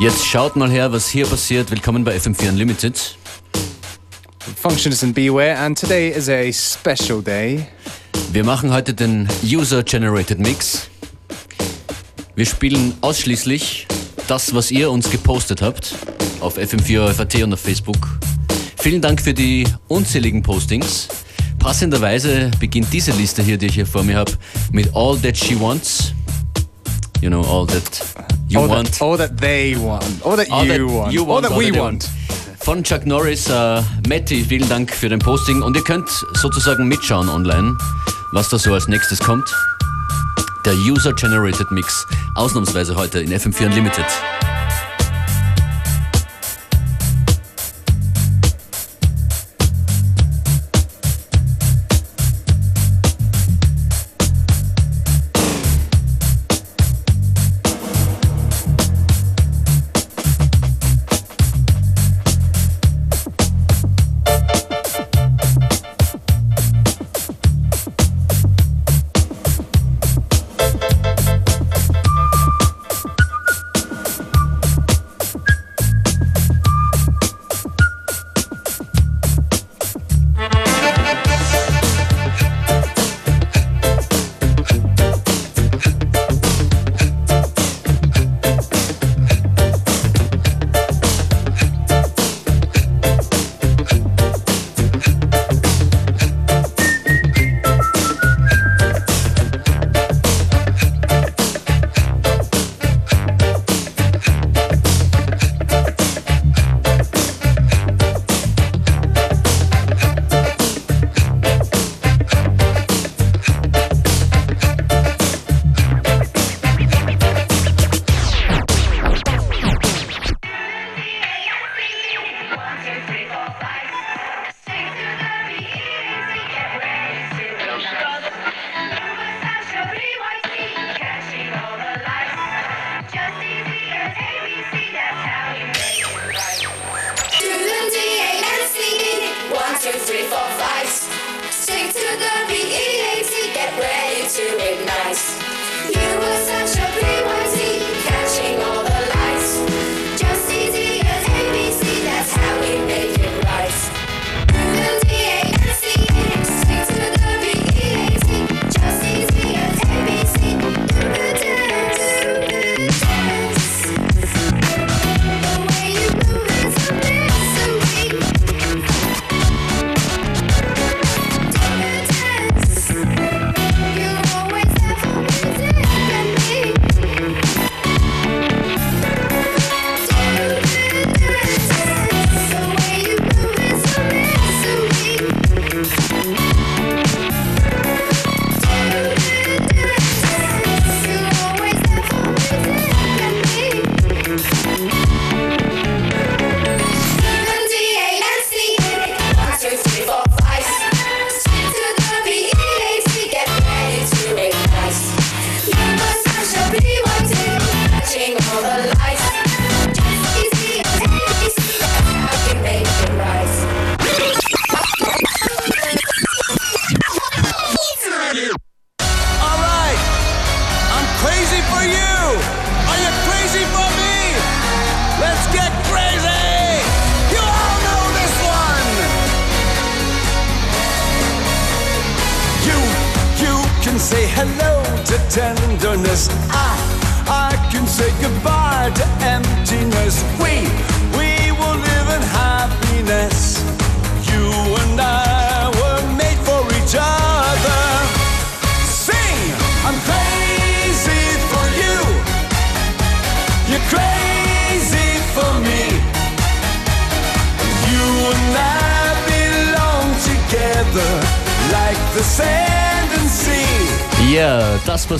Jetzt schaut mal her, was hier passiert. Willkommen bei FM4 Unlimited. Functionist and Beware, and today is a special day. Wir machen heute den User Generated Mix. Wir spielen ausschließlich das, was ihr uns gepostet habt auf FM4 FAT und auf Facebook. Vielen Dank für die unzähligen Postings. Passenderweise beginnt diese Liste hier, die ich hier vor mir habe, mit All That She Wants. You know, all that you all want. That, all that they want. All that All you that want. you want, All that all we that want. Von Chuck Norris, äh, Matti, vielen Dank für den Posting. Und ihr könnt sozusagen mitschauen online, was da so als nächstes kommt. Der User Generated Mix, ausnahmsweise heute in FM4 Unlimited.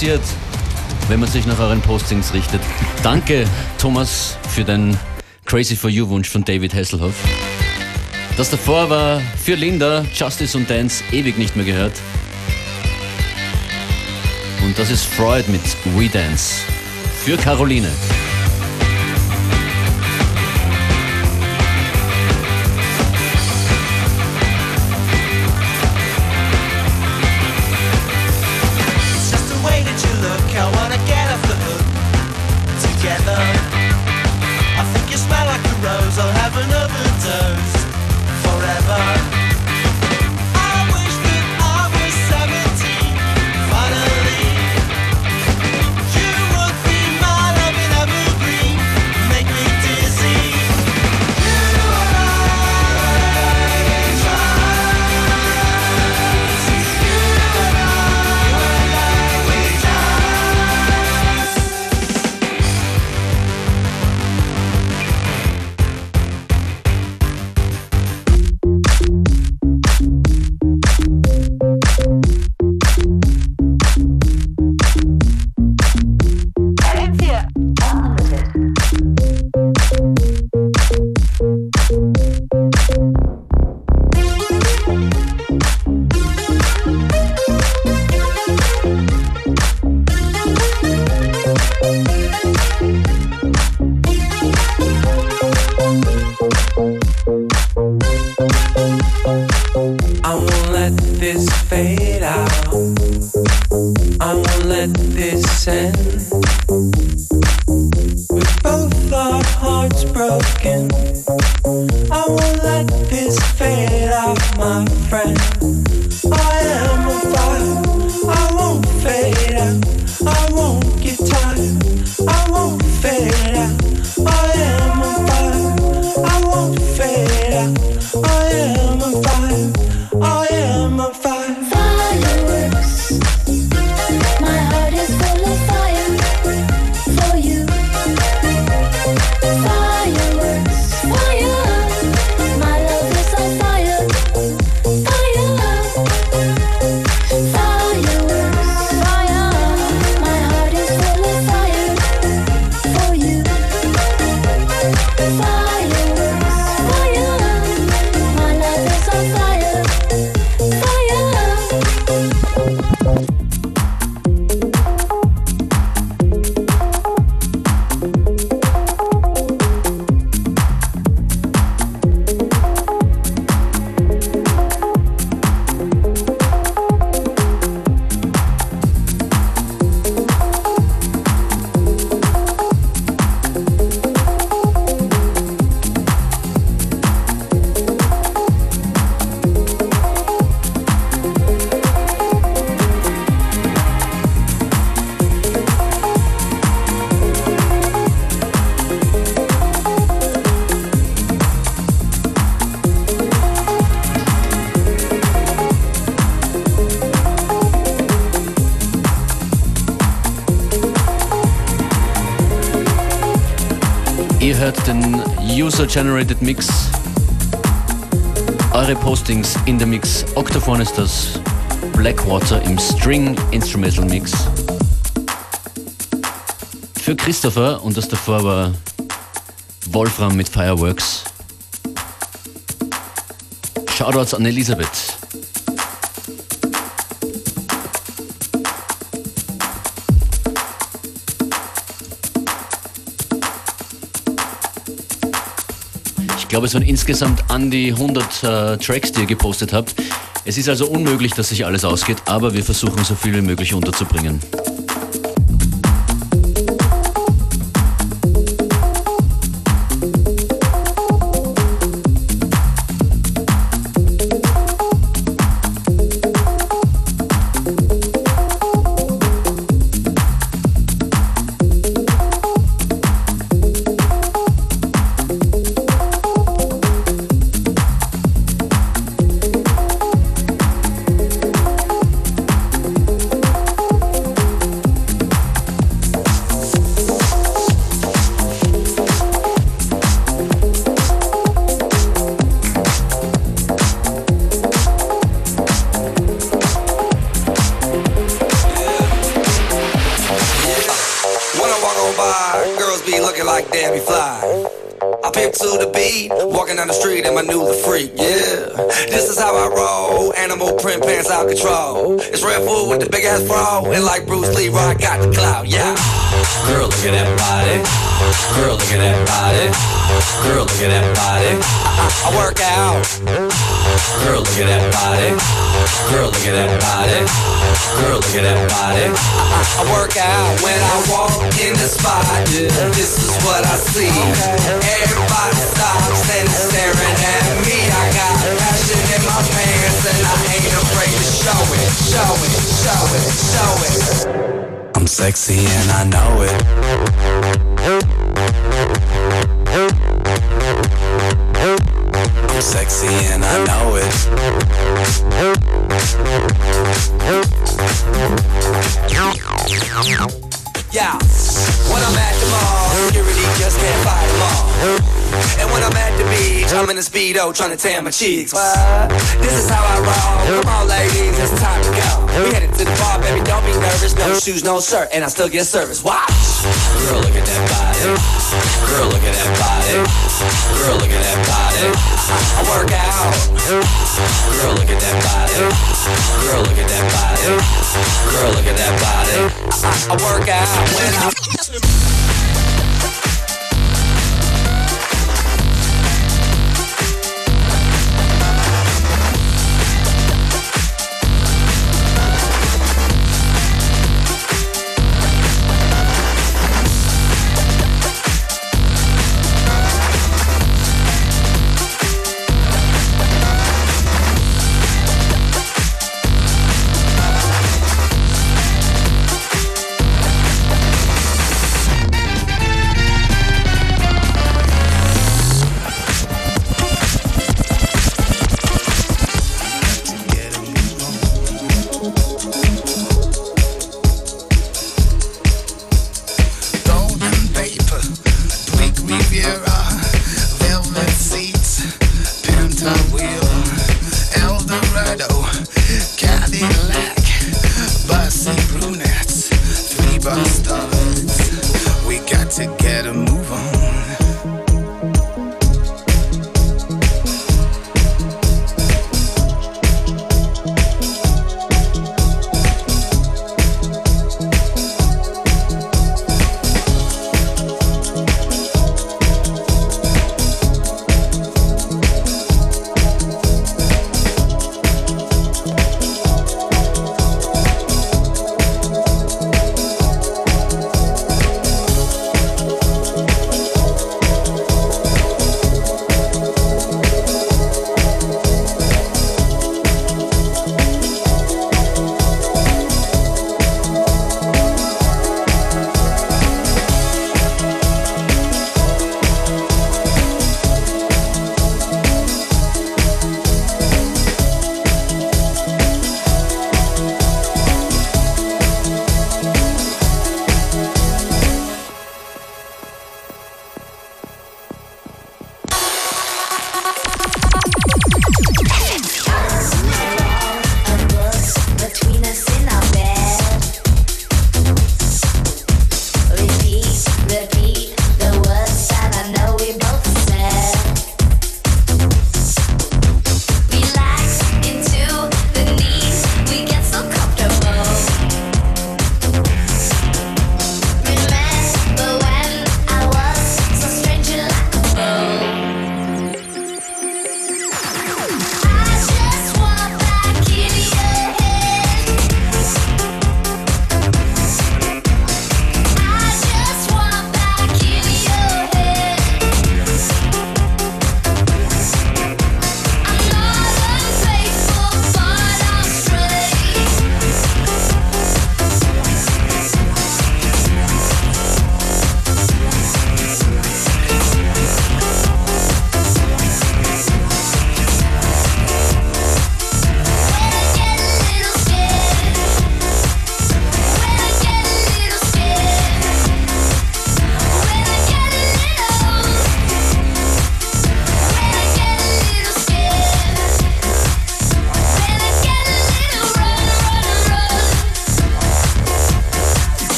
Passiert, wenn man sich nach euren Postings richtet. Danke, Thomas, für den Crazy for You Wunsch von David Hasselhoff. Das davor war für Linda, Justice und Dance ewig nicht mehr gehört. Und das ist Freud mit We Dance. Für Caroline. User-Generated Mix. Eure Postings in der Mix. Octophone ist das. Blackwater im String Instrumental Mix. Für Christopher und das davor war Wolfram mit Fireworks. Shoutouts an Elisabeth. Glaube, es waren insgesamt an die 100 äh, Tracks, die ihr gepostet habt. Es ist also unmöglich, dass sich alles ausgeht, aber wir versuchen so viel wie möglich unterzubringen. I'm sexy and I know it. I'm sexy and I know it. Yeah, when I'm at I'm in a speedo trying to tan my cheeks. What? This is how I roll. Come on, ladies, it's time to go. We headed to the bar, baby, don't be nervous. No shoes, no shirt, and I still get service. Watch. Girl, look at that body. Girl, look at that body. Girl, look at that body. I, work out. Girl, look at that body. Girl, look at that body. Girl, look at that body. I, I work out when I.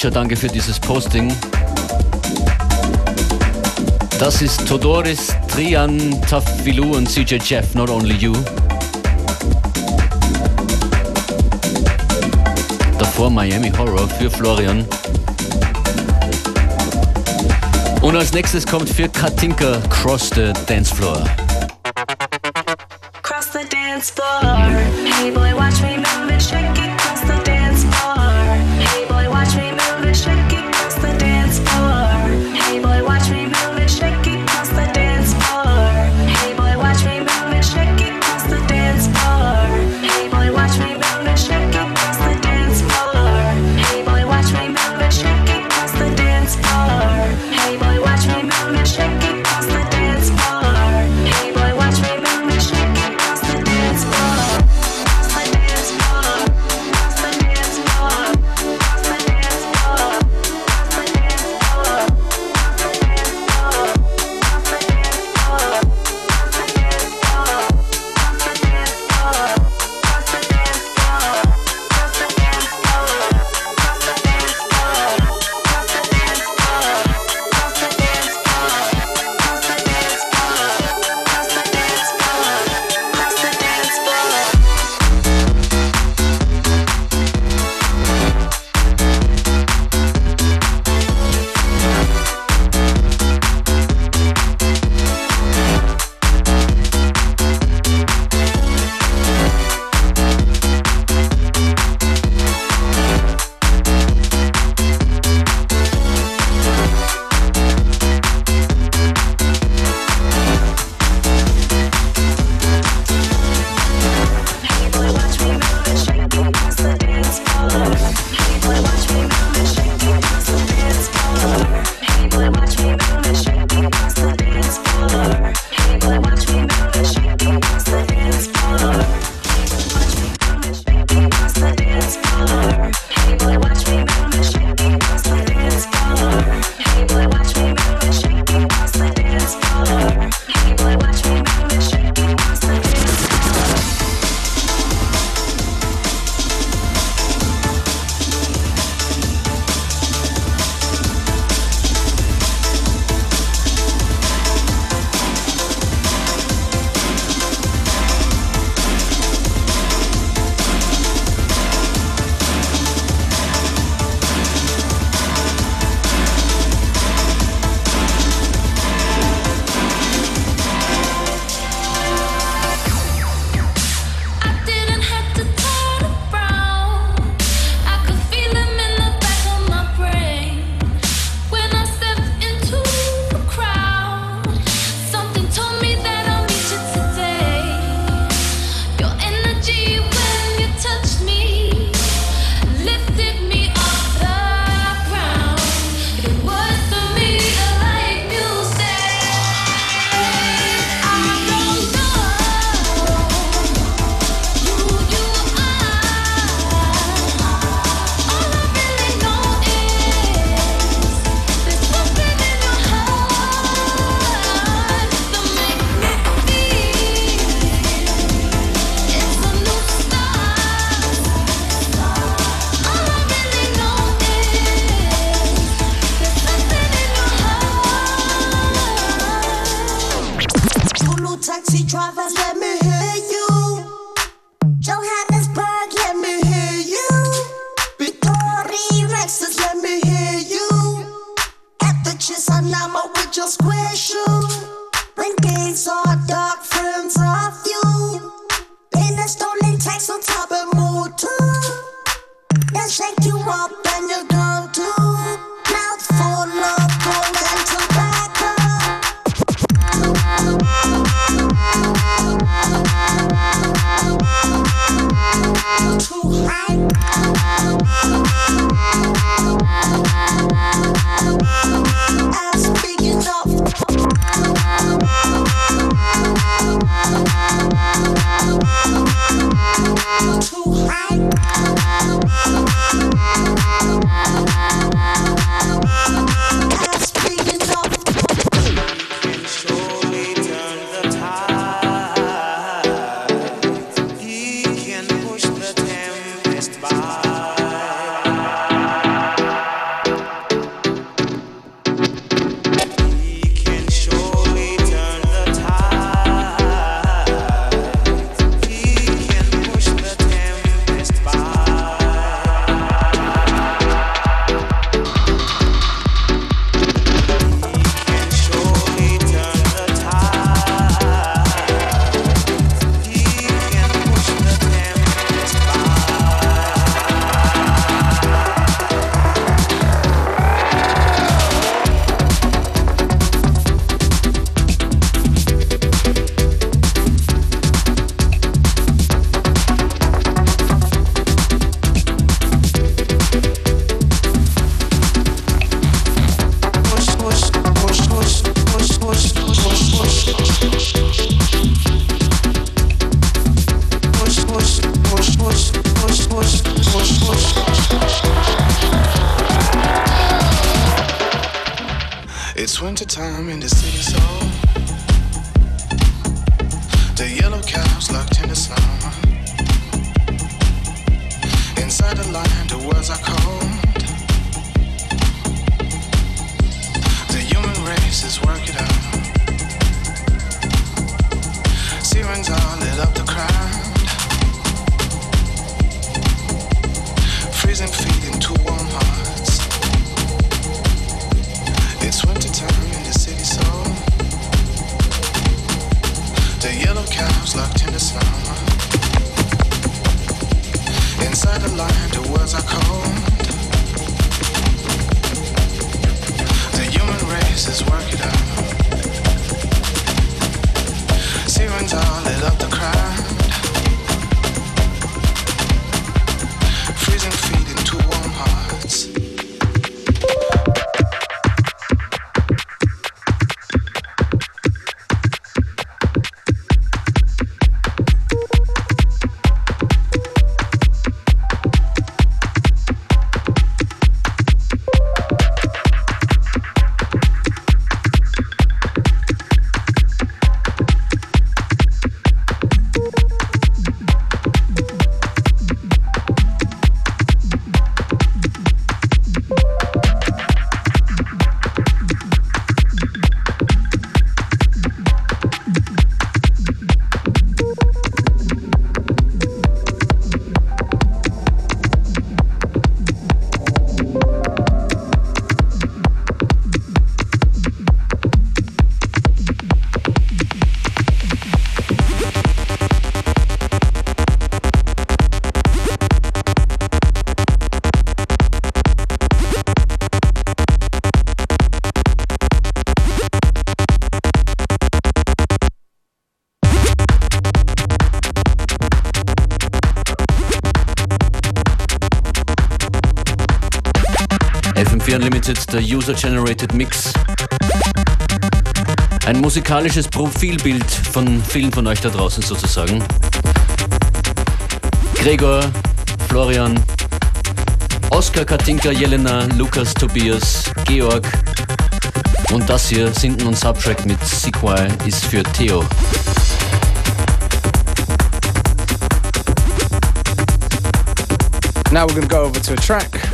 Fischer, danke für dieses Posting. Das ist Todoris, Trian, Tafilu und CJ Jeff, Not Only You. Davor Miami Horror für Florian. Und als nächstes kommt für Katinka Cross the Dancefloor. FM4 Unlimited, der User-Generated Mix. Ein musikalisches Profilbild von vielen von euch da draußen sozusagen. Gregor, Florian, Oskar, Katinka, Jelena, Lukas, Tobias, Georg und das hier, Sinten und Subtrack mit Sequai, ist für Theo. Now we're going to go over to a track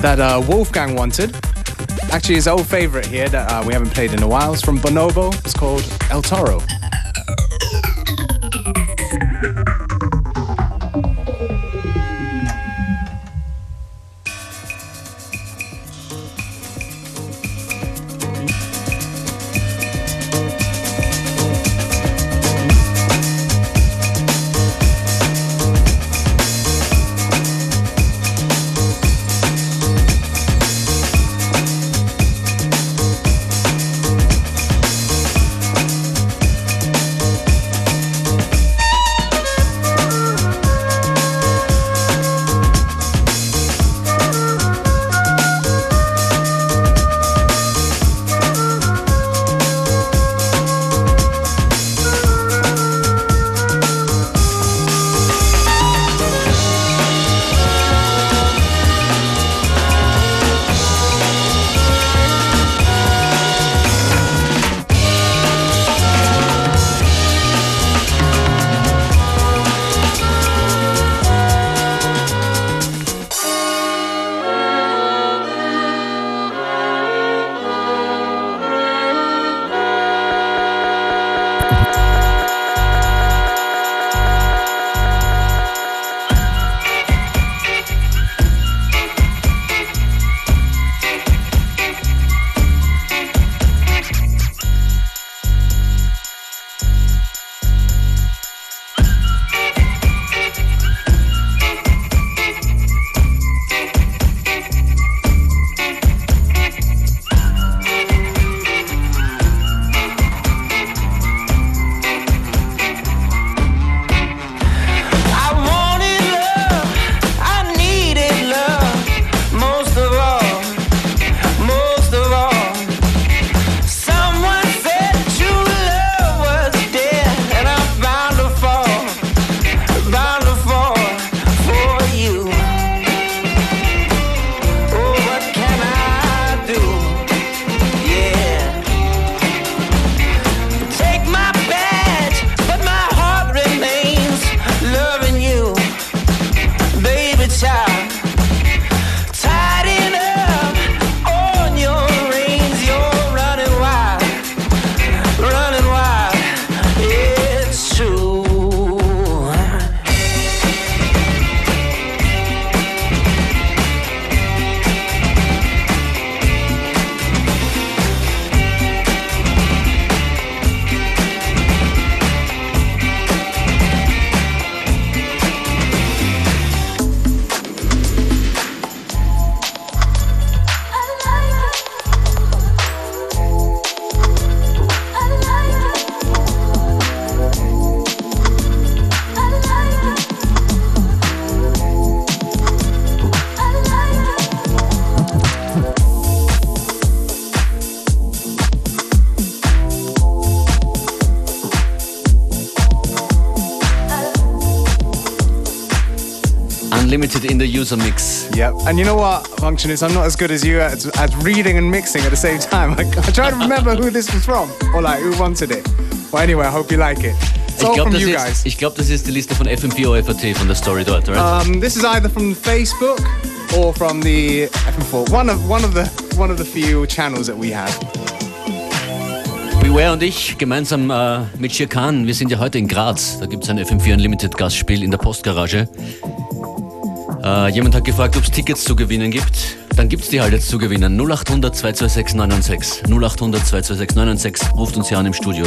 that uh, Wolfgang wanted. Actually, his old favorite here that uh, we haven't played in a while. It's from Bonobo. It's called El Toro. In the user mix. Yep. And you know what, Functionist? I'm not as good as you at, at reading and mixing at the same time. I, I try to remember who this was from or like who wanted it. Well, anyway, I hope you like it. It's Ich glaube, das, you ist- glaub, das ist die Liste von FM4 OFAT von der Story dort, right? Um, this is either from Facebook or from the FM4. One of one of the one of the few channels that we have. Beware und ich gemeinsam äh, mit Shirkan, wir sind ja heute in Graz. Da gibt es ein FM4 Unlimited Gastspiel in der Postgarage. Äh, jemand hat gefragt, ob es Tickets zu gewinnen gibt. Dann gibt es die halt jetzt zu gewinnen. 0800 226 996. 0800 226 996. Ruft uns hier an im Studio.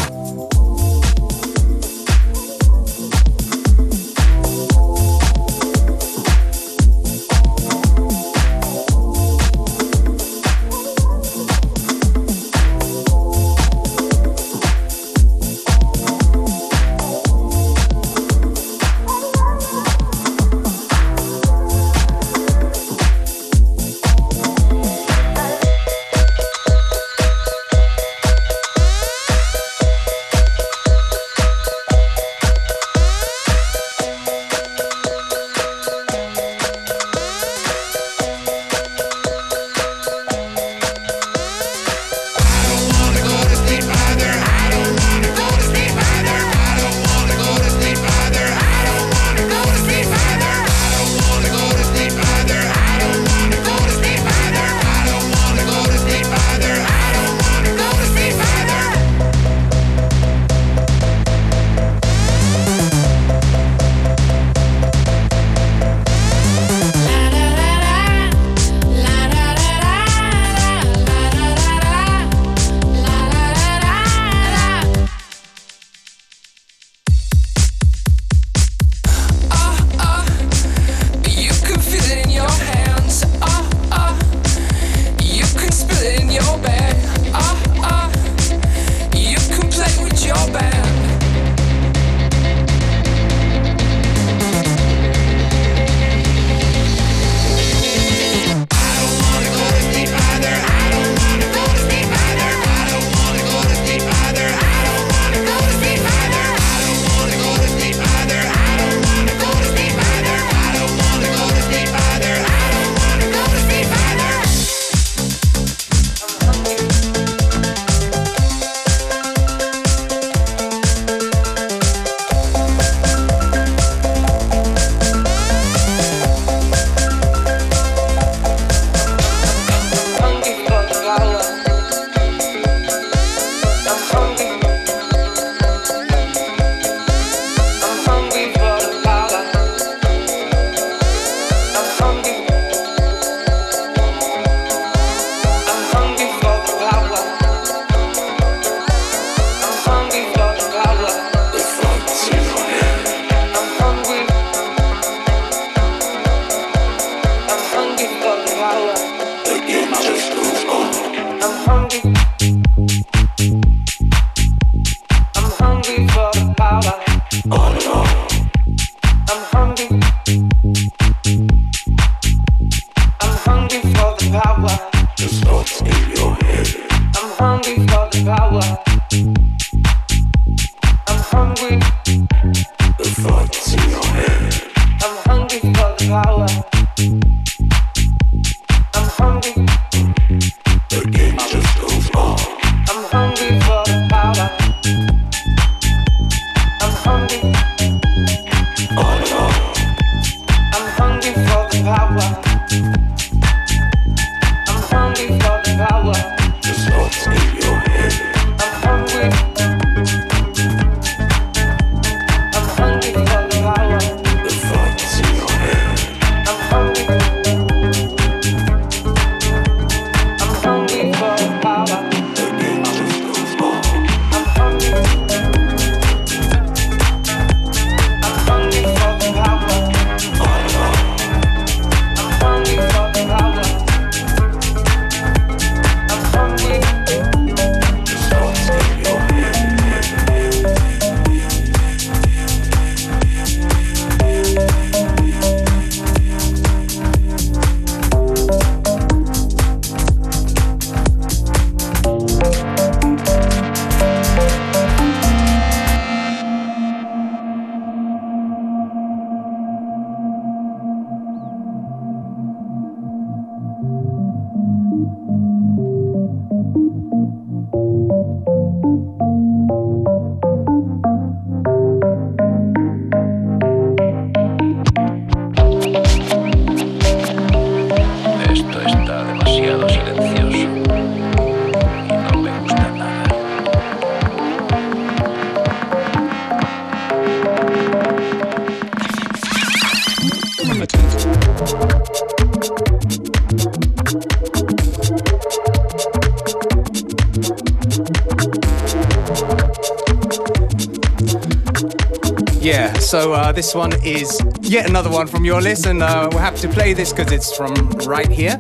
This one is yet another one from your list, and uh, we'll have to play this because it's from right here.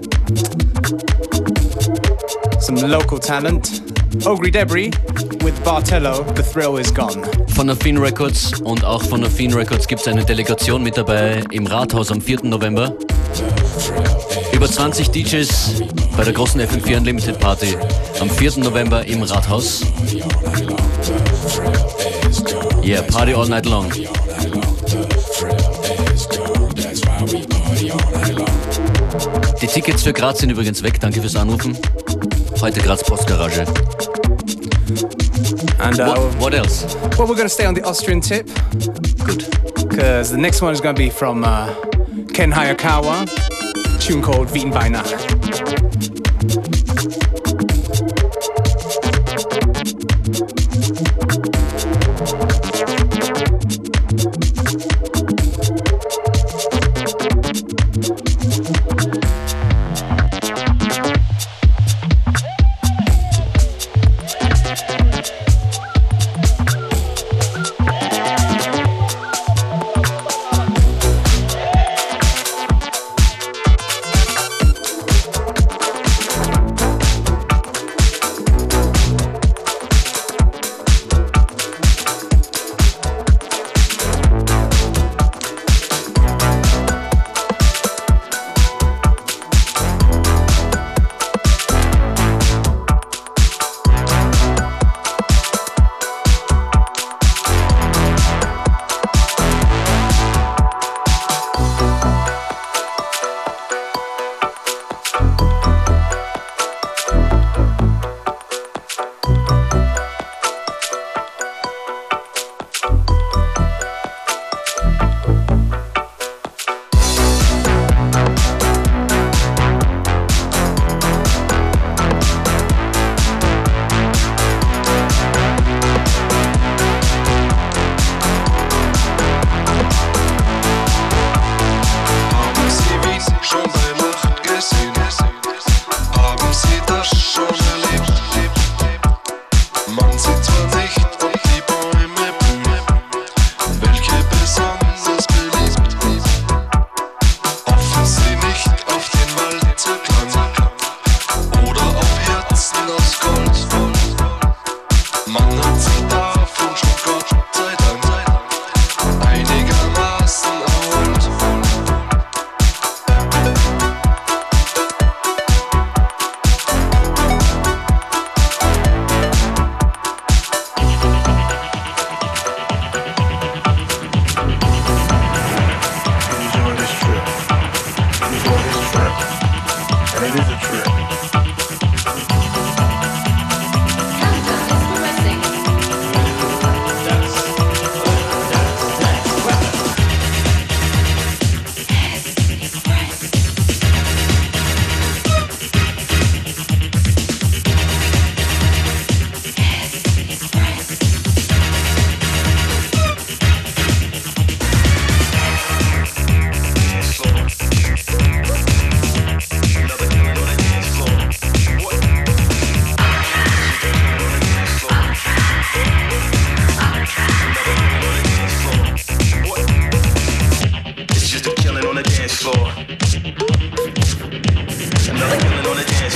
Some local talent. Ogris Debris with Bartello, The Thrill Is Gone. Von Affine Records und auch von Affine Records gibt es eine Delegation mit dabei im Rathaus am 4. November. Über 20 DJs bei der großen FM4 Unlimited Party am 4. November im Rathaus. Yeah, party all night long. Die Tickets für Graz sind übrigens weg, danke fürs Anrufen. Heute Graz Postgarage. And uh, What, what else? well, we're going to stay on the Austrian tip Good. because the next one is going to be from uh, Ken Hayakawa, tune called Wien by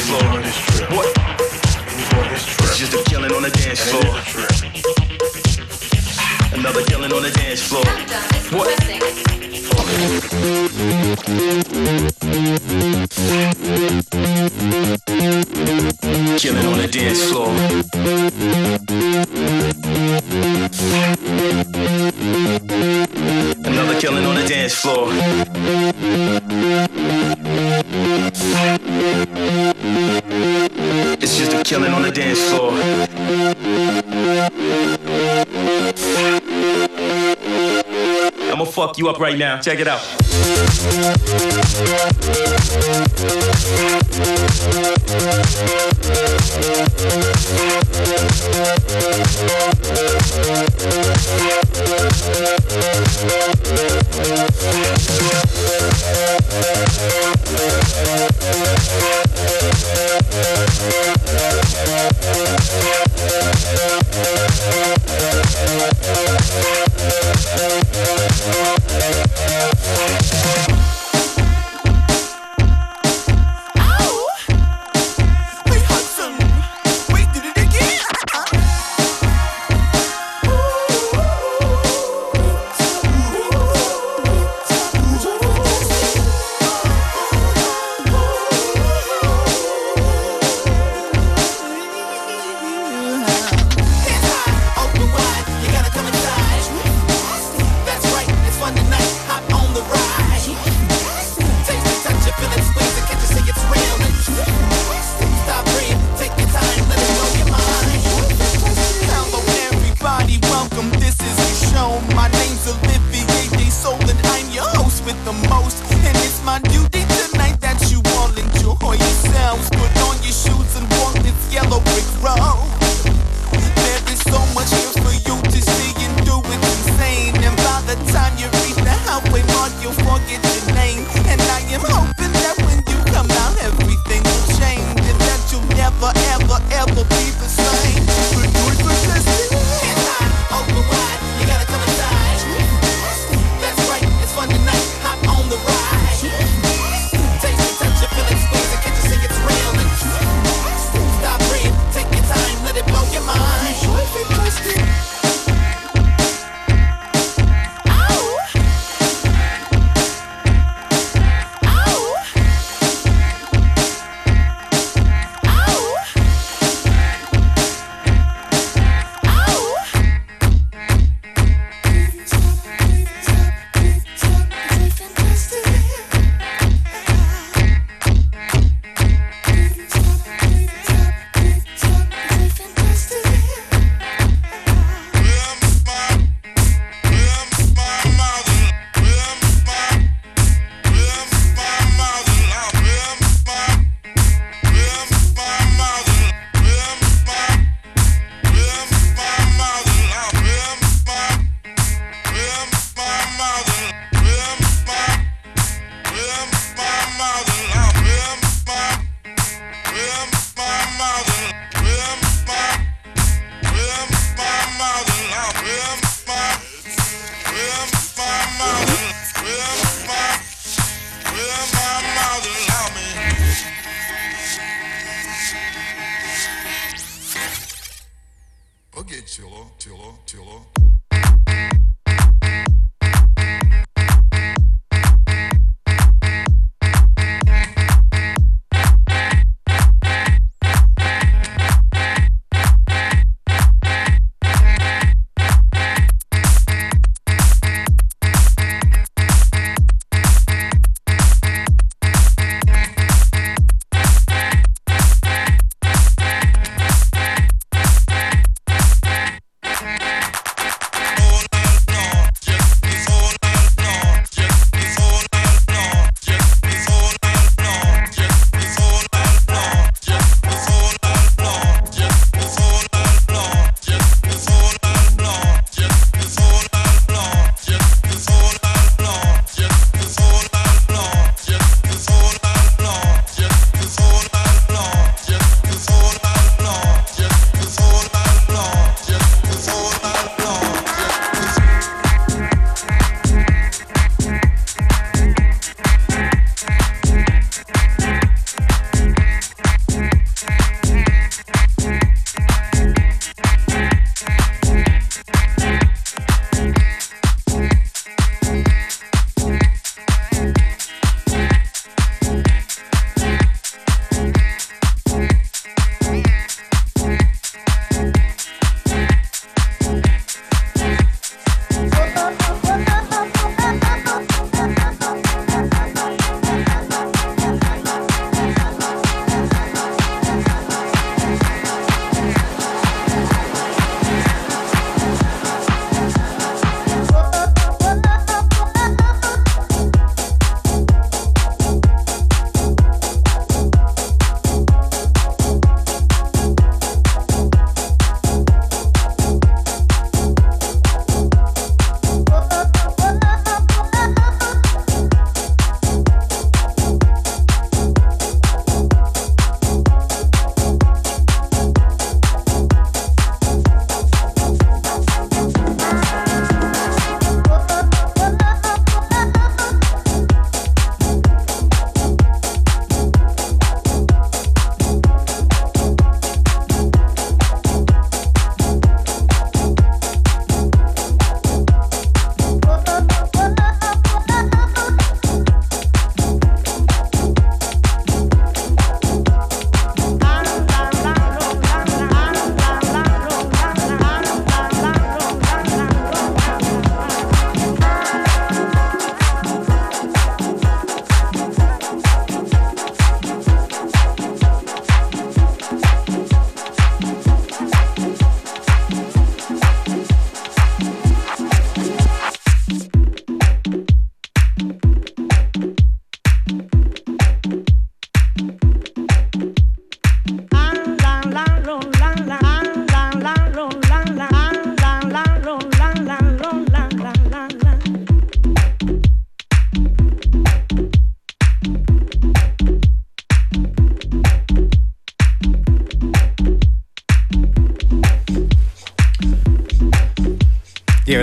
killing on dance floor. What? You up right now. Check it out.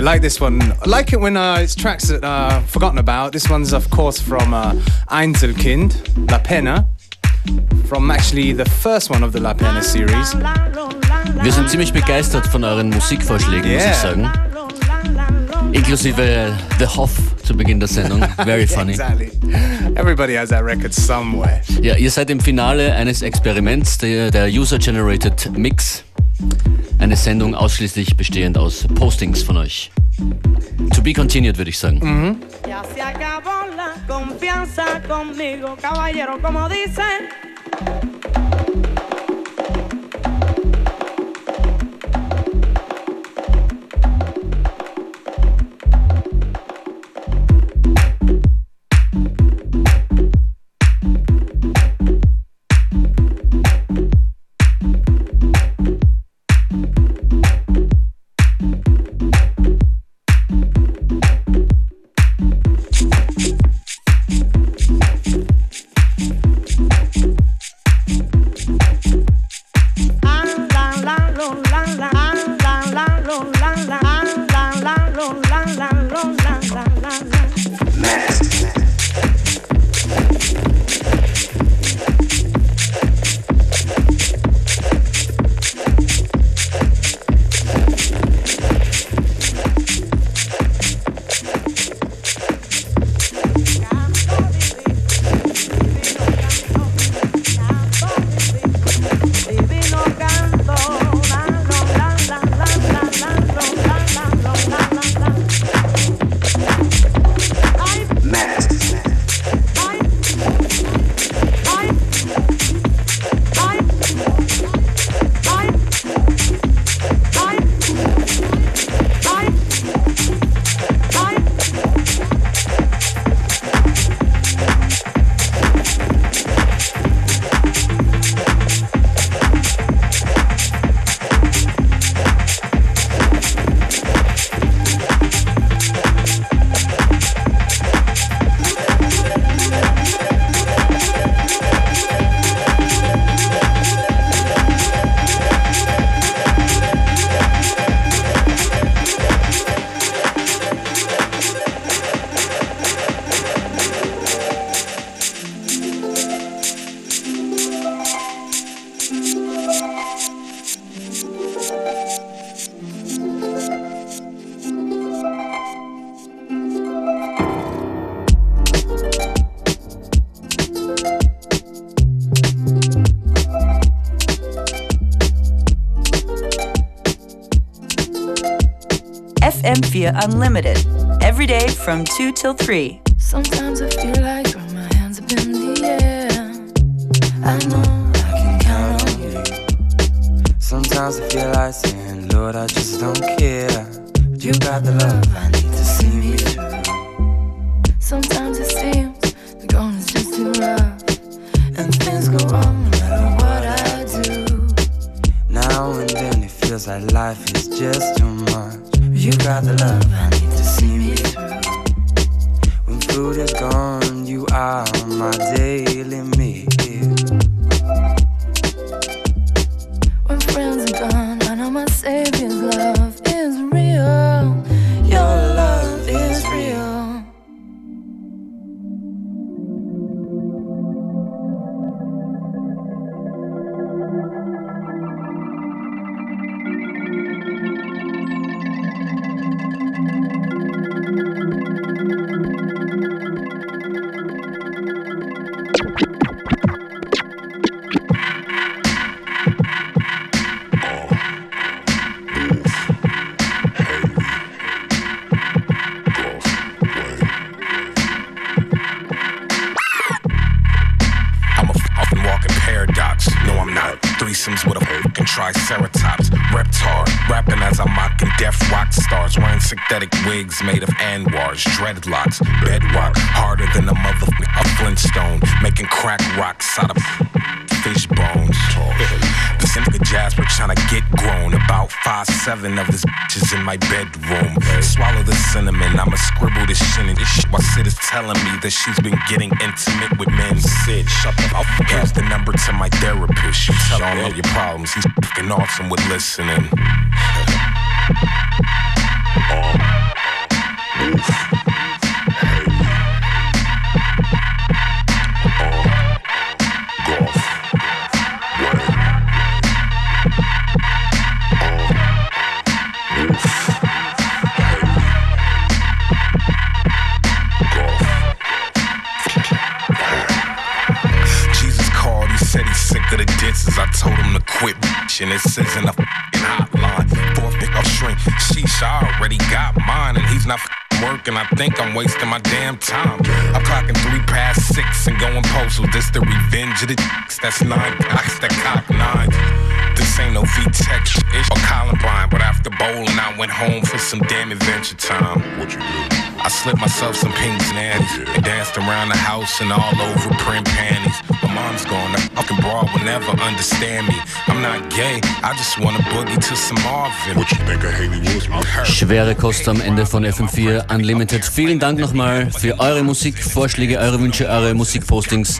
Like this one. I like it when uh, it's tracks that are forgotten about. This one's, of course, from uh, Einzelkind, La Pena, from actually the first one of the La Pena series. Wir sind ziemlich begeistert von euren Musikvorschlägen, muss Yeah. ich sagen. Inklusive The Hoff zu Beginn der Sendung. Very funny. exactly. Everybody has that record somewhere. Ja, ihr seid im Finale eines Experiments, der, der User-Generated Mix. Eine Sendung ausschließlich bestehend aus Postings von euch. To be continued, würde ich sagen. Ya dicen. FM4 Unlimited. Every day from 2 till 3. Sometimes I feel like throwing my hands up in the air. I know I can count on you. Sometimes I feel like saying, Lord, I just don't care. But you got the love I made of anwars, dreadlocks, bedrock. Harder than a motherfucking a Flintstone. Making crack rocks out of fish bones. This nigga Jasper tryna get grown. About five seven of this bitches in my bedroom. Swallow the cinnamon. I'ma scribble this shit in this shit while Syd is telling me that she's been getting intimate with men. Syd, shut the fuck up. Here's the number to my therapist. You tell him all your problems. He's fucking awesome with listening. Jesus called, he said he's sick of the disses. I told him to quit bitching. It says in the fing hotline. Fourth pick up shrink. Sheesh, I already got mine, and he's not fing working. I think I'm wasting my damn time. I'm clocking three past six and going postal. This the revenge of the dicks. That's nine cocks that cock nine. This ain't no V-Tech shit or Columbine, but after bowling, I went home for some damn adventure time. What you do? I slipped myself some pink nannies and danced around the house in all over print panties. My mom's gone, the fucking broad will never understand me. I'm not gay, I just wanna boogie to some Marvin. What you think of Hayley Williams? Schwere Kost am Ende von FM4 Unlimited. Vielen Dank nochmal für eure Musikvorschläge, eure Wünsche, eure Musikpostings.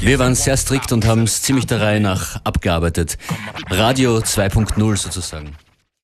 Wir waren sehr strikt und haben es ziemlich der Reihe nach abgearbeitet. Radio 2.0 sozusagen.